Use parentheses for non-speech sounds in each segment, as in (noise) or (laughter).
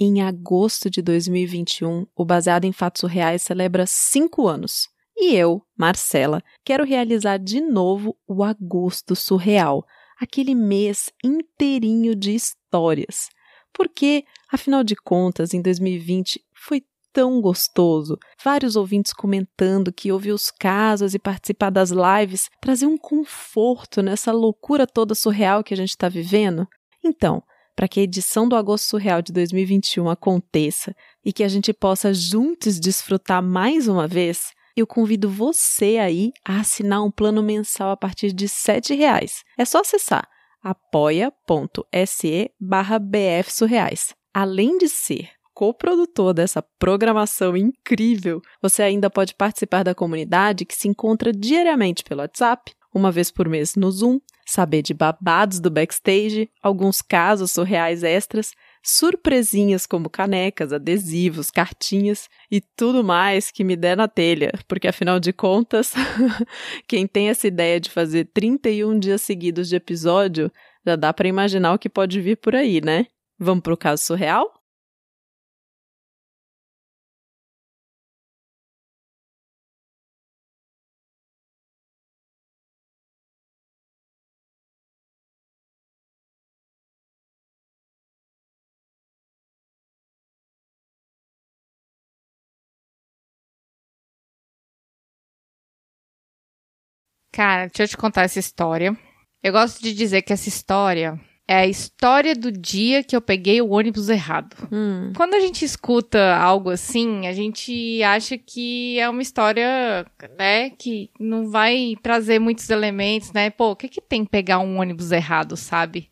Em agosto de 2021, o Baseado em Fatos Reais celebra cinco anos. E eu, Marcela, quero realizar de novo o Agosto Surreal, aquele mês inteirinho de histórias. Porque, afinal de contas, em 2020 foi tão gostoso. Vários ouvintes comentando que ouvir os casos e participar das lives trazia um conforto nessa loucura toda surreal que a gente está vivendo. Então, para que a edição do Agosto Surreal de 2021 aconteça e que a gente possa juntos desfrutar mais uma vez, eu convido você aí a assinar um plano mensal a partir de R$ reais. É só acessar apoia.se barra bfsurreais. Além de ser coprodutor dessa programação incrível, você ainda pode participar da comunidade que se encontra diariamente pelo WhatsApp, uma vez por mês no Zoom, saber de babados do backstage, alguns casos surreais extras, surpresinhas como canecas, adesivos, cartinhas e tudo mais que me der na telha, porque afinal de contas, (laughs) quem tem essa ideia de fazer 31 dias seguidos de episódio, já dá para imaginar o que pode vir por aí, né? Vamos pro caso surreal? Cara, deixa eu te contar essa história. Eu gosto de dizer que essa história é a história do dia que eu peguei o ônibus errado. Hum. Quando a gente escuta algo assim, a gente acha que é uma história, né, que não vai trazer muitos elementos, né? Pô, o que que tem pegar um ônibus errado, sabe?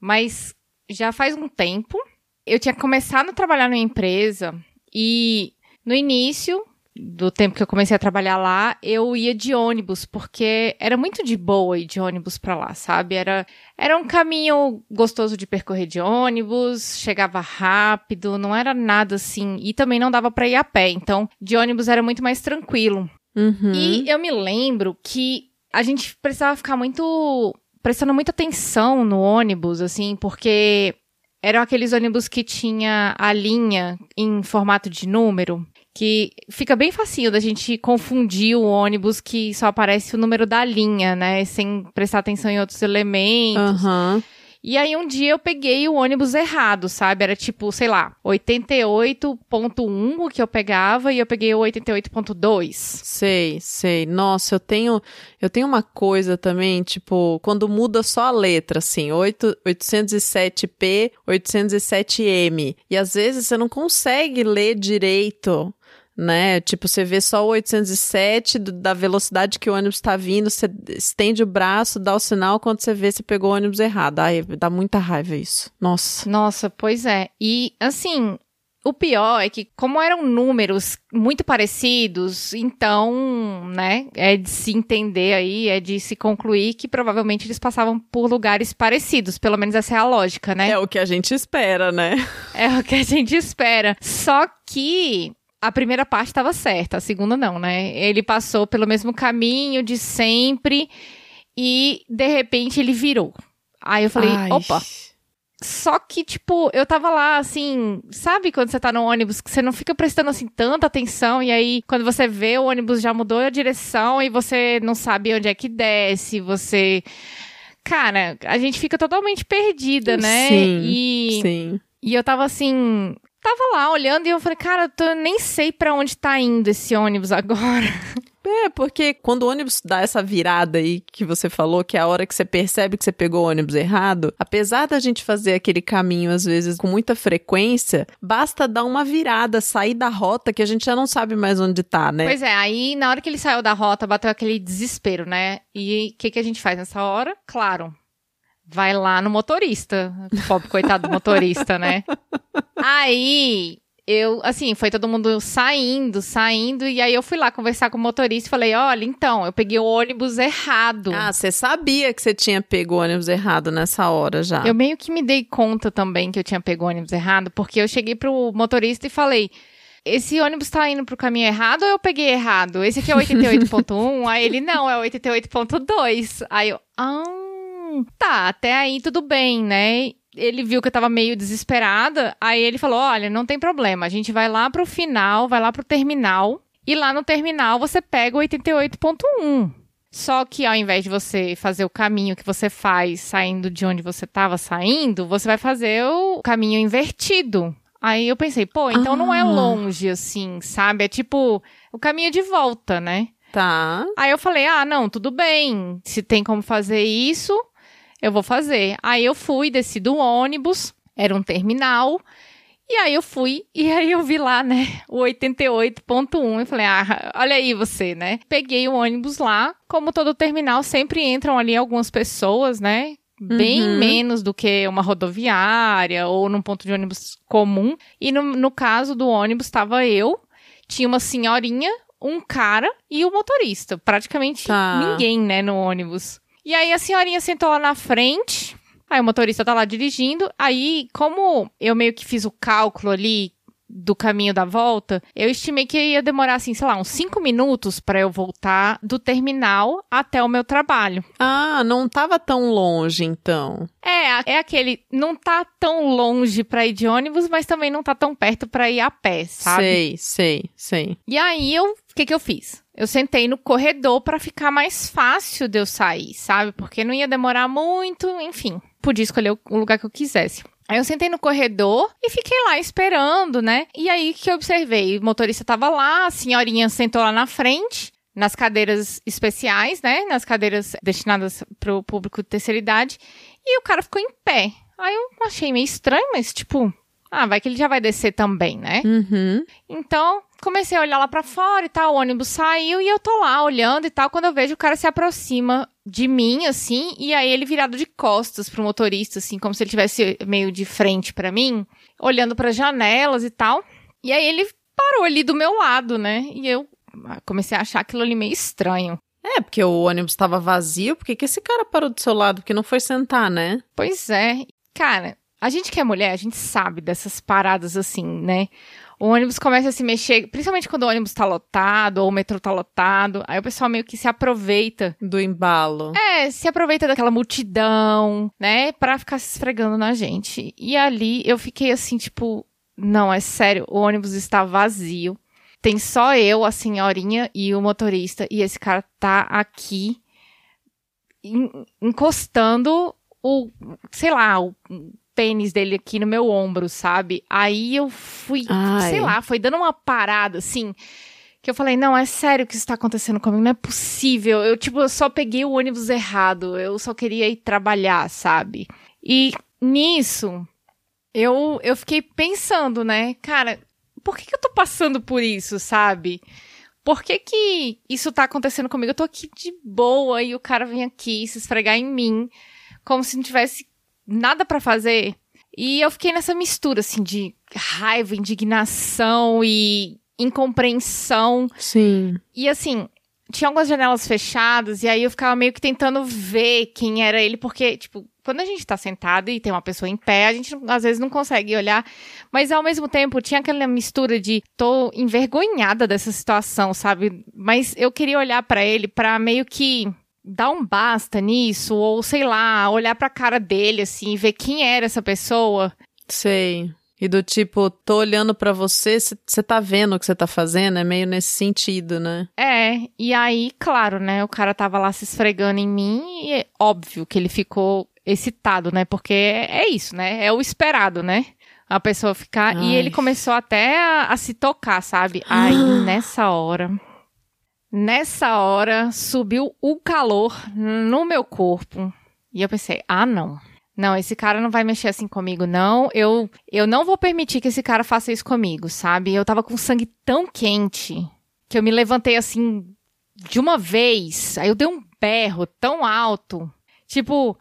Mas já faz um tempo, eu tinha começado a trabalhar numa empresa e no início do tempo que eu comecei a trabalhar lá, eu ia de ônibus, porque era muito de boa ir de ônibus para lá, sabe? Era, era um caminho gostoso de percorrer de ônibus, chegava rápido, não era nada assim, e também não dava para ir a pé, então de ônibus era muito mais tranquilo. Uhum. E eu me lembro que a gente precisava ficar muito prestando muita atenção no ônibus, assim, porque eram aqueles ônibus que tinha a linha em formato de número que fica bem facinho da gente confundir o ônibus que só aparece o número da linha, né? Sem prestar atenção em outros elementos. Uhum. E aí um dia eu peguei o ônibus errado, sabe? Era tipo, sei lá, 88.1 o que eu pegava e eu peguei o 88.2. Sei, sei. Nossa, eu tenho eu tenho uma coisa também, tipo, quando muda só a letra, assim, 8, 807P, 807M. E às vezes você não consegue ler direito né? Tipo, você vê só o 807 da velocidade que o ônibus está vindo, você estende o braço, dá o sinal, quando você vê, você pegou o ônibus errado. Ai, dá muita raiva isso. Nossa. Nossa, pois é. E, assim, o pior é que, como eram números muito parecidos, então, né, é de se entender aí, é de se concluir que provavelmente eles passavam por lugares parecidos. Pelo menos essa é a lógica, né? É o que a gente espera, né? É o que a gente espera. Só que a primeira parte estava certa, a segunda não, né? Ele passou pelo mesmo caminho de sempre e de repente ele virou. Aí eu falei, Ai. opa. Só que, tipo, eu tava lá, assim, sabe quando você tá no ônibus que você não fica prestando, assim, tanta atenção e aí quando você vê o ônibus já mudou a direção e você não sabe onde é que desce, você. Cara, a gente fica totalmente perdida, né? Sim. E, sim. E eu tava assim, tava lá olhando e eu falei, cara, eu nem sei para onde tá indo esse ônibus agora. (laughs) É, porque quando o ônibus dá essa virada aí que você falou, que é a hora que você percebe que você pegou o ônibus errado, apesar da gente fazer aquele caminho às vezes com muita frequência, basta dar uma virada, sair da rota que a gente já não sabe mais onde tá, né? Pois é, aí na hora que ele saiu da rota, bateu aquele desespero, né? E o que, que a gente faz nessa hora? Claro, vai lá no motorista. Pobre coitado do motorista, né? Aí eu, assim, foi todo mundo saindo, saindo, e aí eu fui lá conversar com o motorista e falei: olha, então, eu peguei o ônibus errado. Ah, você sabia que você tinha pego o ônibus errado nessa hora já? Eu meio que me dei conta também que eu tinha pego o ônibus errado, porque eu cheguei pro motorista e falei. Esse ônibus tá indo pro caminho errado ou eu peguei errado? Esse aqui é 88.1? aí ele, não, é 88.2. Aí eu, ah, tá, até aí tudo bem, né? ele viu que eu tava meio desesperada, aí ele falou: "Olha, não tem problema, a gente vai lá pro final, vai lá pro terminal, e lá no terminal você pega o 88.1. Só que ao invés de você fazer o caminho que você faz saindo de onde você estava saindo, você vai fazer o caminho invertido. Aí eu pensei, pô, então ah. não é ah. longe assim, sabe? É tipo o caminho de volta, né? Tá. Aí eu falei, ah, não, tudo bem. Se tem como fazer isso, eu vou fazer. Aí eu fui, desci do ônibus, era um terminal. E aí eu fui, e aí eu vi lá, né, o 88.1 e falei, ah, olha aí você, né? Peguei o ônibus lá, como todo terminal, sempre entram ali algumas pessoas, né? Bem uhum. menos do que uma rodoviária ou num ponto de ônibus comum. E no, no caso do ônibus, estava eu, tinha uma senhorinha, um cara e o motorista. Praticamente tá. ninguém, né, no ônibus. E aí a senhorinha sentou lá na frente, Aí o motorista tá lá dirigindo. Aí, como eu meio que fiz o cálculo ali do caminho da volta, eu estimei que ia demorar, assim, sei lá, uns 5 minutos para eu voltar do terminal até o meu trabalho. Ah, não tava tão longe, então. É, é aquele, não tá tão longe para ir de ônibus, mas também não tá tão perto para ir a pé, sabe? Sei, sei, sei. E aí, eu, o que que eu fiz? Eu sentei no corredor para ficar mais fácil de eu sair, sabe? Porque não ia demorar muito, enfim podia escolher o lugar que eu quisesse. Aí eu sentei no corredor e fiquei lá esperando, né? E aí que eu observei, o motorista tava lá, a senhorinha sentou lá na frente, nas cadeiras especiais, né? Nas cadeiras destinadas para o público de terceira idade, e o cara ficou em pé. Aí eu achei meio estranho, mas tipo, ah, vai que ele já vai descer também, né? Uhum. Então, comecei a olhar lá para fora e tal, o ônibus saiu e eu tô lá olhando e tal, quando eu vejo o cara se aproxima de mim, assim, e aí ele virado de costas pro motorista, assim, como se ele tivesse meio de frente para mim, olhando para janelas e tal. E aí ele parou ali do meu lado, né? E eu comecei a achar aquilo ali meio estranho. É, porque o ônibus estava vazio, por que, que esse cara parou do seu lado? Porque não foi sentar, né? Pois é. Cara, a gente que é mulher, a gente sabe dessas paradas assim, né? O ônibus começa a se mexer, principalmente quando o ônibus tá lotado ou o metrô tá lotado. Aí o pessoal meio que se aproveita. Do embalo. É, se aproveita daquela multidão, né? Pra ficar se esfregando na gente. E ali eu fiquei assim, tipo, não, é sério, o ônibus está vazio. Tem só eu, a senhorinha e o motorista. E esse cara tá aqui encostando o, sei lá, o pênis dele aqui no meu ombro, sabe? Aí eu fui, Ai. sei lá, foi dando uma parada, assim, que eu falei, não, é sério que isso tá acontecendo comigo, não é possível. Eu, tipo, eu só peguei o ônibus errado, eu só queria ir trabalhar, sabe? E nisso, eu, eu fiquei pensando, né, cara, por que, que eu tô passando por isso, sabe? Por que que isso tá acontecendo comigo? Eu tô aqui de boa e o cara vem aqui se esfregar em mim, como se não tivesse nada para fazer. E eu fiquei nessa mistura, assim, de raiva, indignação e incompreensão. Sim. E assim, tinha algumas janelas fechadas, e aí eu ficava meio que tentando ver quem era ele, porque, tipo, quando a gente tá sentado e tem uma pessoa em pé, a gente às vezes não consegue olhar, mas ao mesmo tempo tinha aquela mistura de tô envergonhada dessa situação, sabe? Mas eu queria olhar para ele para meio que dar um basta nisso, ou sei lá, olhar pra cara dele assim, ver quem era essa pessoa. Sei. E do tipo, tô olhando para você, você tá vendo o que você tá fazendo, é meio nesse sentido, né? É, e aí, claro, né, o cara tava lá se esfregando em mim e é óbvio que ele ficou excitado, né? Porque é isso, né? É o esperado, né? A pessoa ficar. Ai. E ele começou até a, a se tocar, sabe? Aí, (gasps) nessa hora. Nessa hora subiu o calor no meu corpo e eu pensei: "Ah, não. Não, esse cara não vai mexer assim comigo, não. Eu eu não vou permitir que esse cara faça isso comigo, sabe? Eu tava com sangue tão quente que eu me levantei assim de uma vez. Aí eu dei um berro tão alto, tipo: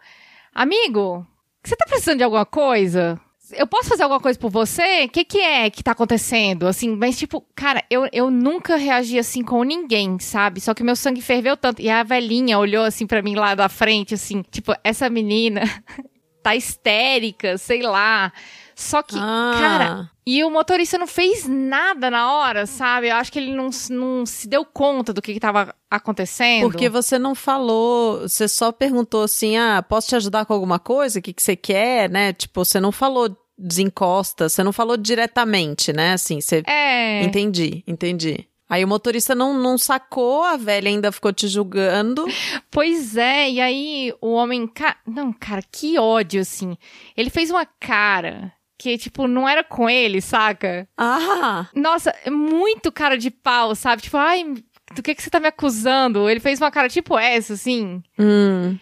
"Amigo, você tá precisando de alguma coisa?" Eu posso fazer alguma coisa por você? O que, que é que tá acontecendo? Assim, mas tipo, cara, eu, eu nunca reagi assim com ninguém, sabe? Só que meu sangue ferveu tanto. E a velhinha olhou assim para mim lá da frente, assim, tipo, essa menina (laughs) tá histérica, sei lá. Só que, ah. cara, e o motorista não fez nada na hora, sabe? Eu acho que ele não, não se deu conta do que estava acontecendo. Porque você não falou, você só perguntou assim: ah, posso te ajudar com alguma coisa? O que, que você quer, né? Tipo, você não falou desencosta, você não falou diretamente, né? Assim, você. É. Entendi, entendi. Aí o motorista não, não sacou, a velha ainda ficou te julgando. Pois é, e aí o homem. Ca... Não, cara, que ódio, assim. Ele fez uma cara que, tipo, não era com ele, saca? Ah! Nossa, é muito cara de pau, sabe? Tipo, ai, do que, que você tá me acusando? Ele fez uma cara tipo essa, assim. Hum.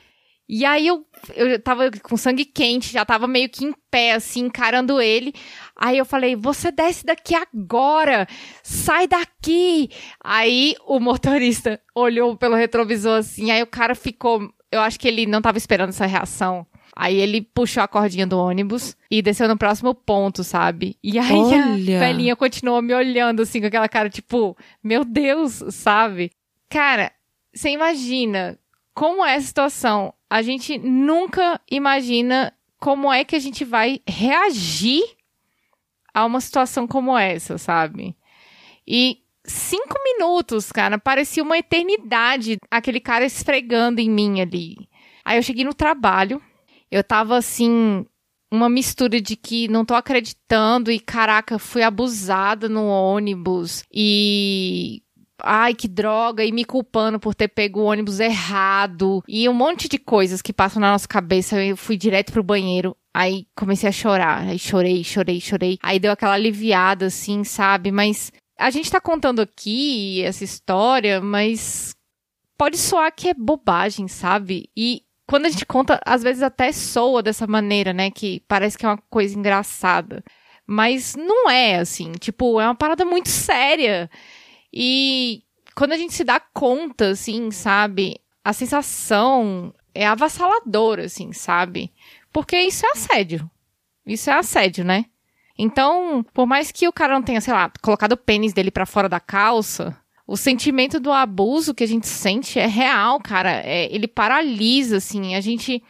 E aí eu, eu tava com sangue quente, já tava meio que em pé, assim, encarando ele. Aí eu falei, você desce daqui agora! Sai daqui! Aí o motorista (laughs) olhou pelo retrovisor assim, aí o cara ficou. Eu acho que ele não tava esperando essa reação. Aí ele puxou a cordinha do ônibus e desceu no próximo ponto, sabe? E aí Olha. a velhinha continuou me olhando assim com aquela cara tipo, meu Deus, sabe? Cara, você imagina como é a situação? A gente nunca imagina como é que a gente vai reagir a uma situação como essa, sabe? E cinco minutos, cara, parecia uma eternidade aquele cara esfregando em mim ali. Aí eu cheguei no trabalho, eu tava assim, uma mistura de que não tô acreditando e caraca, fui abusada no ônibus e ai, que droga, e me culpando por ter pego o ônibus errado, e um monte de coisas que passam na nossa cabeça. Eu fui direto pro banheiro. Aí comecei a chorar. Aí chorei, chorei, chorei. Aí deu aquela aliviada, assim, sabe? Mas a gente tá contando aqui essa história, mas pode soar que é bobagem, sabe? E quando a gente conta, às vezes até soa dessa maneira, né? Que parece que é uma coisa engraçada. Mas não é, assim. Tipo, é uma parada muito séria. E quando a gente se dá conta, assim, sabe? A sensação é avassaladora, assim, sabe? Porque isso é assédio. Isso é assédio, né? Então, por mais que o cara não tenha, sei lá, colocado o pênis dele para fora da calça, o sentimento do abuso que a gente sente é real, cara. É, ele paralisa, assim. A gente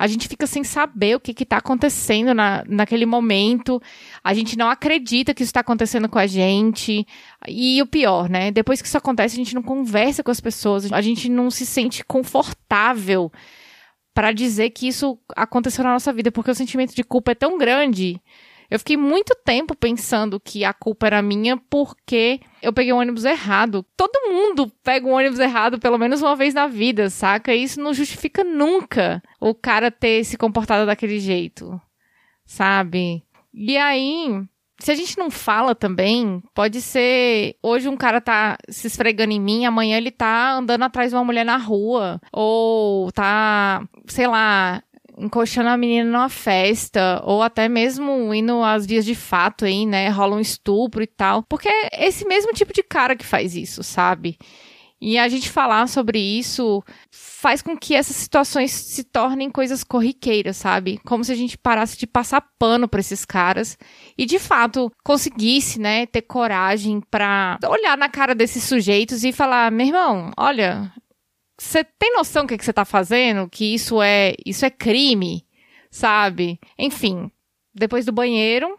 a gente fica sem saber o que está acontecendo na, naquele momento, a gente não acredita que isso está acontecendo com a gente. E o pior, né? Depois que isso acontece, a gente não conversa com as pessoas, a gente não se sente confortável para dizer que isso aconteceu na nossa vida, porque o sentimento de culpa é tão grande eu fiquei muito tempo pensando que a culpa era minha porque eu peguei o ônibus errado. Todo mundo pega um ônibus errado pelo menos uma vez na vida, saca? E isso não justifica nunca o cara ter se comportado daquele jeito, sabe? E aí, se a gente não fala também, pode ser. Hoje um cara tá se esfregando em mim, amanhã ele tá andando atrás de uma mulher na rua. Ou tá, sei lá, encoxando a menina numa festa, ou até mesmo indo às vias de fato aí, né? Rola um estupro e tal. Porque é esse mesmo tipo de cara que faz isso, sabe? E a gente falar sobre isso faz com que essas situações se tornem coisas corriqueiras, sabe? Como se a gente parasse de passar pano para esses caras e de fato conseguisse, né, ter coragem para olhar na cara desses sujeitos e falar: "Meu irmão, olha, você tem noção do que, que você tá fazendo? Que isso é, isso é crime, sabe? Enfim, depois do banheiro,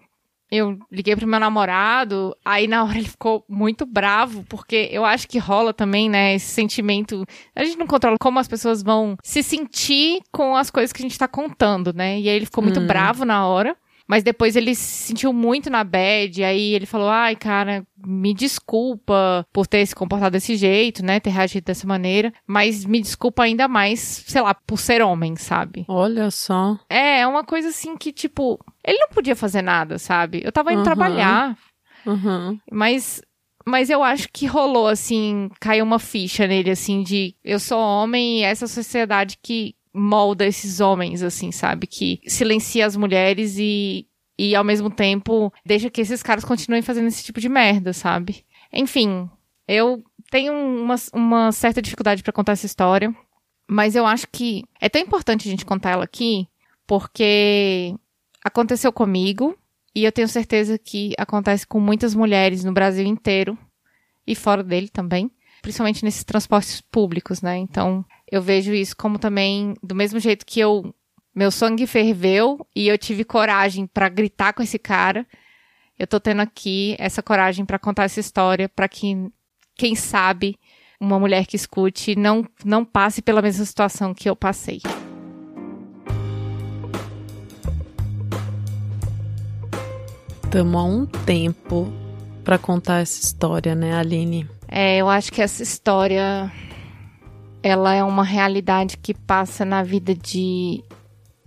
eu liguei pro meu namorado, aí na hora ele ficou muito bravo, porque eu acho que rola também, né, esse sentimento. A gente não controla como as pessoas vão se sentir com as coisas que a gente tá contando, né? E aí ele ficou muito hum. bravo na hora. Mas depois ele se sentiu muito na bad, aí ele falou: ai, cara, me desculpa por ter se comportado desse jeito, né? Ter reagido dessa maneira. Mas me desculpa ainda mais, sei lá, por ser homem, sabe? Olha só. É, é uma coisa assim que, tipo, ele não podia fazer nada, sabe? Eu tava indo uhum. trabalhar. Uhum. Mas mas eu acho que rolou, assim, caiu uma ficha nele, assim, de eu sou homem e essa sociedade que, molda esses homens, assim, sabe? Que silencia as mulheres e, e ao mesmo tempo deixa que esses caras continuem fazendo esse tipo de merda, sabe? Enfim, eu tenho uma, uma certa dificuldade para contar essa história, mas eu acho que é tão importante a gente contar ela aqui, porque aconteceu comigo e eu tenho certeza que acontece com muitas mulheres no Brasil inteiro e fora dele também, principalmente nesses transportes públicos, né? Então, eu vejo isso como também, do mesmo jeito que eu Meu sangue ferveu e eu tive coragem para gritar com esse cara. Eu tô tendo aqui essa coragem para contar essa história para que quem sabe uma mulher que escute não não passe pela mesma situação que eu passei. Estamos há um tempo para contar essa história, né, Aline? É, eu acho que essa história ela é uma realidade que passa na vida de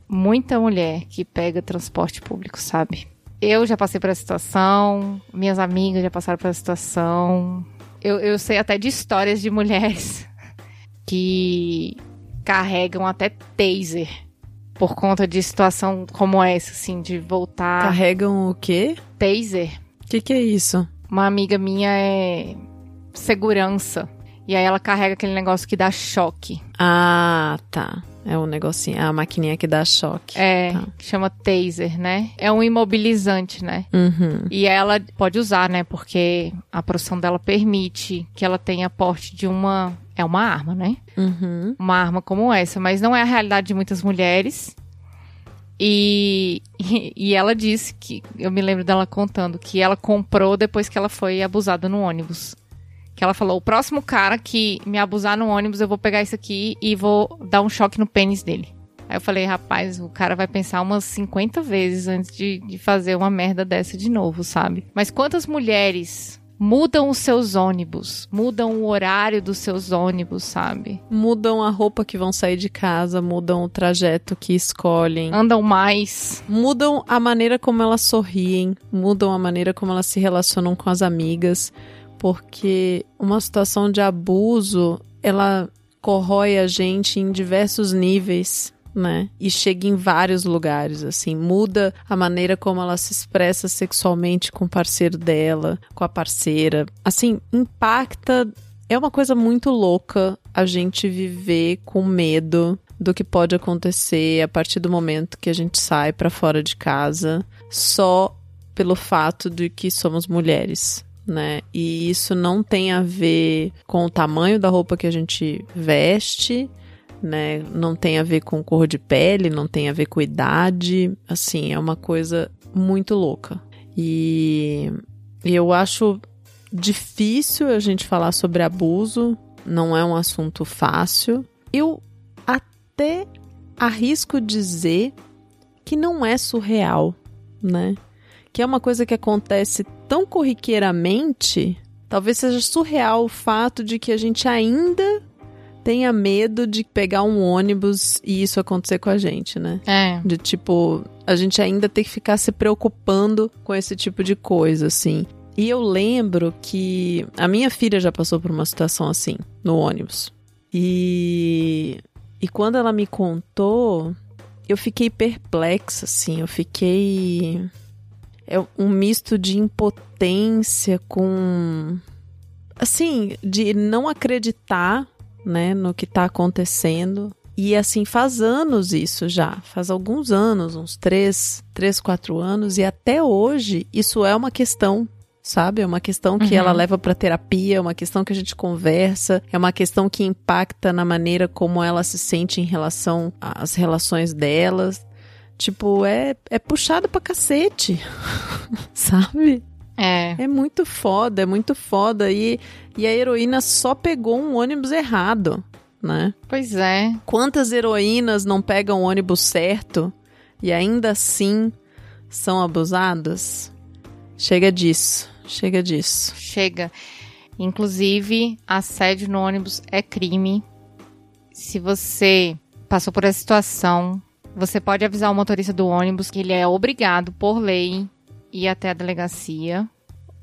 muita mulher que pega transporte público, sabe? Eu já passei por essa situação, minhas amigas já passaram por essa situação. Eu, eu sei até de histórias de mulheres (laughs) que carregam até taser por conta de situação como essa, assim, de voltar. Carregam o quê? Taser. O que, que é isso? Uma amiga minha é segurança. E aí ela carrega aquele negócio que dá choque. Ah, tá. É um negocinho, é a maquininha que dá choque. É, tá. chama taser, né? É um imobilizante, né? Uhum. E ela pode usar, né? Porque a profissão dela permite que ela tenha porte de uma. É uma arma, né? Uhum. Uma arma como essa. Mas não é a realidade de muitas mulheres. E, (laughs) e, ela disse que. Eu me lembro dela contando que ela comprou depois que ela foi abusada no ônibus. Que ela falou: o próximo cara que me abusar no ônibus, eu vou pegar isso aqui e vou dar um choque no pênis dele. Aí eu falei, rapaz, o cara vai pensar umas 50 vezes antes de, de fazer uma merda dessa de novo, sabe? Mas quantas mulheres mudam os seus ônibus, mudam o horário dos seus ônibus, sabe? Mudam a roupa que vão sair de casa, mudam o trajeto que escolhem. Andam mais. Mudam a maneira como elas sorriem, mudam a maneira como elas se relacionam com as amigas porque uma situação de abuso, ela corrói a gente em diversos níveis, né? E chega em vários lugares, assim, muda a maneira como ela se expressa sexualmente com o parceiro dela, com a parceira. Assim, impacta. É uma coisa muito louca a gente viver com medo do que pode acontecer a partir do momento que a gente sai para fora de casa, só pelo fato de que somos mulheres né? E isso não tem a ver com o tamanho da roupa que a gente veste, né? Não tem a ver com cor de pele, não tem a ver com idade, assim, é uma coisa muito louca. E eu acho difícil a gente falar sobre abuso, não é um assunto fácil. Eu até arrisco dizer que não é surreal, né? que é uma coisa que acontece tão corriqueiramente, talvez seja surreal o fato de que a gente ainda tenha medo de pegar um ônibus e isso acontecer com a gente, né? É. De tipo, a gente ainda ter que ficar se preocupando com esse tipo de coisa, assim. E eu lembro que a minha filha já passou por uma situação assim, no ônibus. E, e quando ela me contou, eu fiquei perplexa, assim, eu fiquei é um misto de impotência com assim, de não acreditar, né, no que está acontecendo. E assim, faz anos isso já, faz alguns anos, uns três, três, quatro anos, e até hoje isso é uma questão, sabe? É uma questão que uhum. ela leva para terapia, é uma questão que a gente conversa, é uma questão que impacta na maneira como ela se sente em relação às relações delas. Tipo, é, é puxado pra cacete. (laughs) Sabe? É. É muito foda, é muito foda. E, e a heroína só pegou um ônibus errado, né? Pois é. Quantas heroínas não pegam o ônibus certo e ainda assim são abusadas? Chega disso, chega disso. Chega. Inclusive, assédio no ônibus é crime. Se você passou por essa situação, você pode avisar o motorista do ônibus que ele é obrigado, por lei, ir até a delegacia.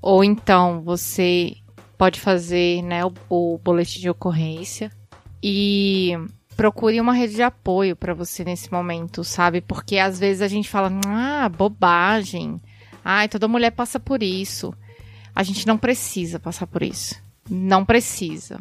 Ou então você pode fazer né, o, o boletim de ocorrência. E procure uma rede de apoio para você nesse momento, sabe? Porque às vezes a gente fala, ah, bobagem. Ai, toda mulher passa por isso. A gente não precisa passar por isso. Não precisa.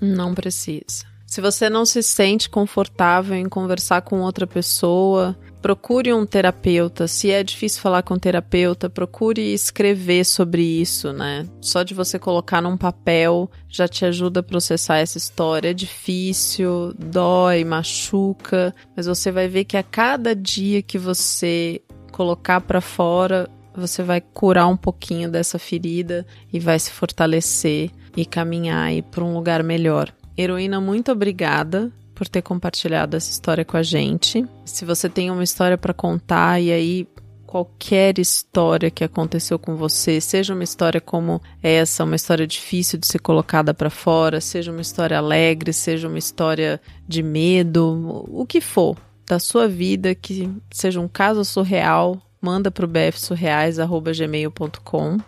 Não precisa. Se você não se sente confortável em conversar com outra pessoa, procure um terapeuta. Se é difícil falar com um terapeuta, procure escrever sobre isso, né? Só de você colocar num papel já te ajuda a processar essa história. É difícil, dói, machuca, mas você vai ver que a cada dia que você colocar para fora, você vai curar um pouquinho dessa ferida e vai se fortalecer e caminhar aí para um lugar melhor. Heroína, muito obrigada por ter compartilhado essa história com a gente. Se você tem uma história para contar e aí qualquer história que aconteceu com você, seja uma história como essa, uma história difícil de ser colocada para fora, seja uma história alegre, seja uma história de medo, o que for da sua vida que seja um caso surreal, manda para o bfsurreais@gmail.com.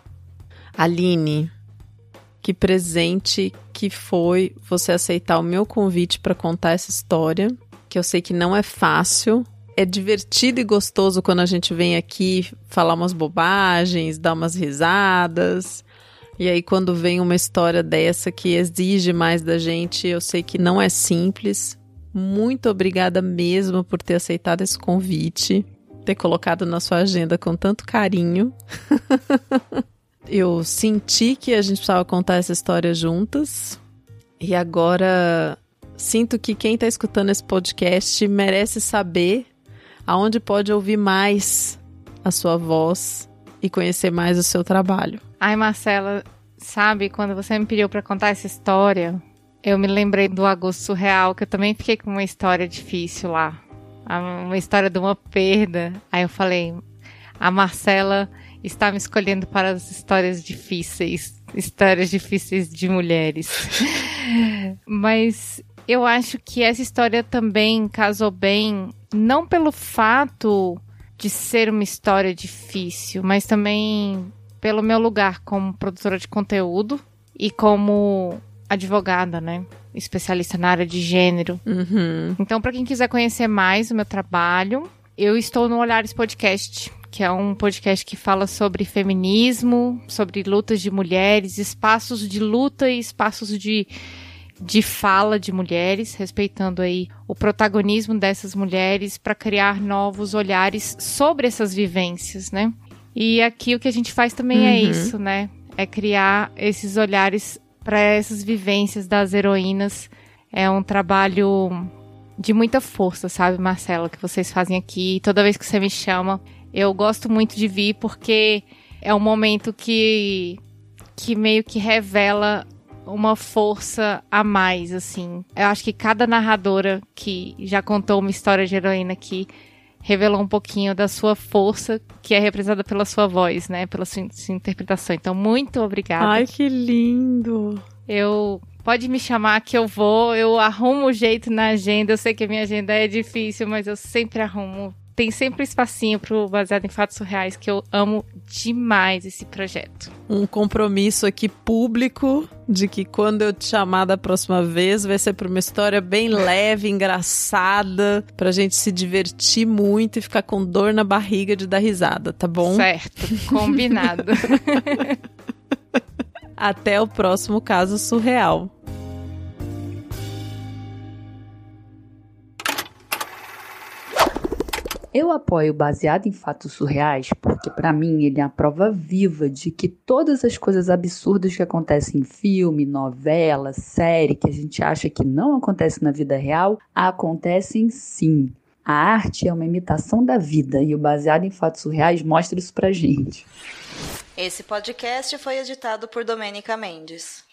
Aline, que presente que foi você aceitar o meu convite para contar essa história, que eu sei que não é fácil. É divertido e gostoso quando a gente vem aqui falar umas bobagens, dar umas risadas. E aí, quando vem uma história dessa que exige mais da gente, eu sei que não é simples. Muito obrigada mesmo por ter aceitado esse convite, ter colocado na sua agenda com tanto carinho. (laughs) eu senti que a gente precisava contar essa história juntas. E agora sinto que quem está escutando esse podcast merece saber aonde pode ouvir mais a sua voz e conhecer mais o seu trabalho. Ai, Marcela, sabe, quando você me pediu para contar essa história, eu me lembrei do Agosto Surreal, que eu também fiquei com uma história difícil lá. Uma história de uma perda. Aí eu falei, a Marcela está me escolhendo para as histórias difíceis, histórias difíceis de mulheres. (laughs) Mas eu acho que essa história também casou bem, não pelo fato de ser uma história difícil, mas também pelo meu lugar como produtora de conteúdo e como advogada, né? Especialista na área de gênero. Uhum. Então, para quem quiser conhecer mais o meu trabalho, eu estou no Olhares Podcast que é um podcast que fala sobre feminismo, sobre lutas de mulheres, espaços de luta e espaços de, de fala de mulheres, respeitando aí o protagonismo dessas mulheres para criar novos olhares sobre essas vivências, né? E aqui o que a gente faz também é uhum. é isso, né? É criar esses olhares para essas vivências das heroínas. É um trabalho de muita força, sabe, Marcela, que vocês fazem aqui. Toda vez que você me chama, eu gosto muito de vir porque é um momento que, que meio que revela uma força a mais, assim. Eu acho que cada narradora que já contou uma história de heroína aqui revelou um pouquinho da sua força, que é representada pela sua voz, né? Pela sua, sua interpretação. Então, muito obrigada. Ai, que lindo! Eu pode me chamar que eu vou, eu arrumo o jeito na agenda. Eu sei que a minha agenda é difícil, mas eu sempre arrumo tem sempre um espacinho pro Baseado em Fatos Surreais, que eu amo demais esse projeto. Um compromisso aqui público de que quando eu te chamar da próxima vez, vai ser pra uma história bem leve, engraçada, pra gente se divertir muito e ficar com dor na barriga de dar risada, tá bom? Certo, combinado. (laughs) Até o próximo caso surreal. Eu apoio baseado em fatos surreais porque, para mim, ele é a prova viva de que todas as coisas absurdas que acontecem em filme, novela, série, que a gente acha que não acontece na vida real, acontecem sim. A arte é uma imitação da vida e o baseado em fatos surreais mostra isso pra gente. Esse podcast foi editado por Domênica Mendes.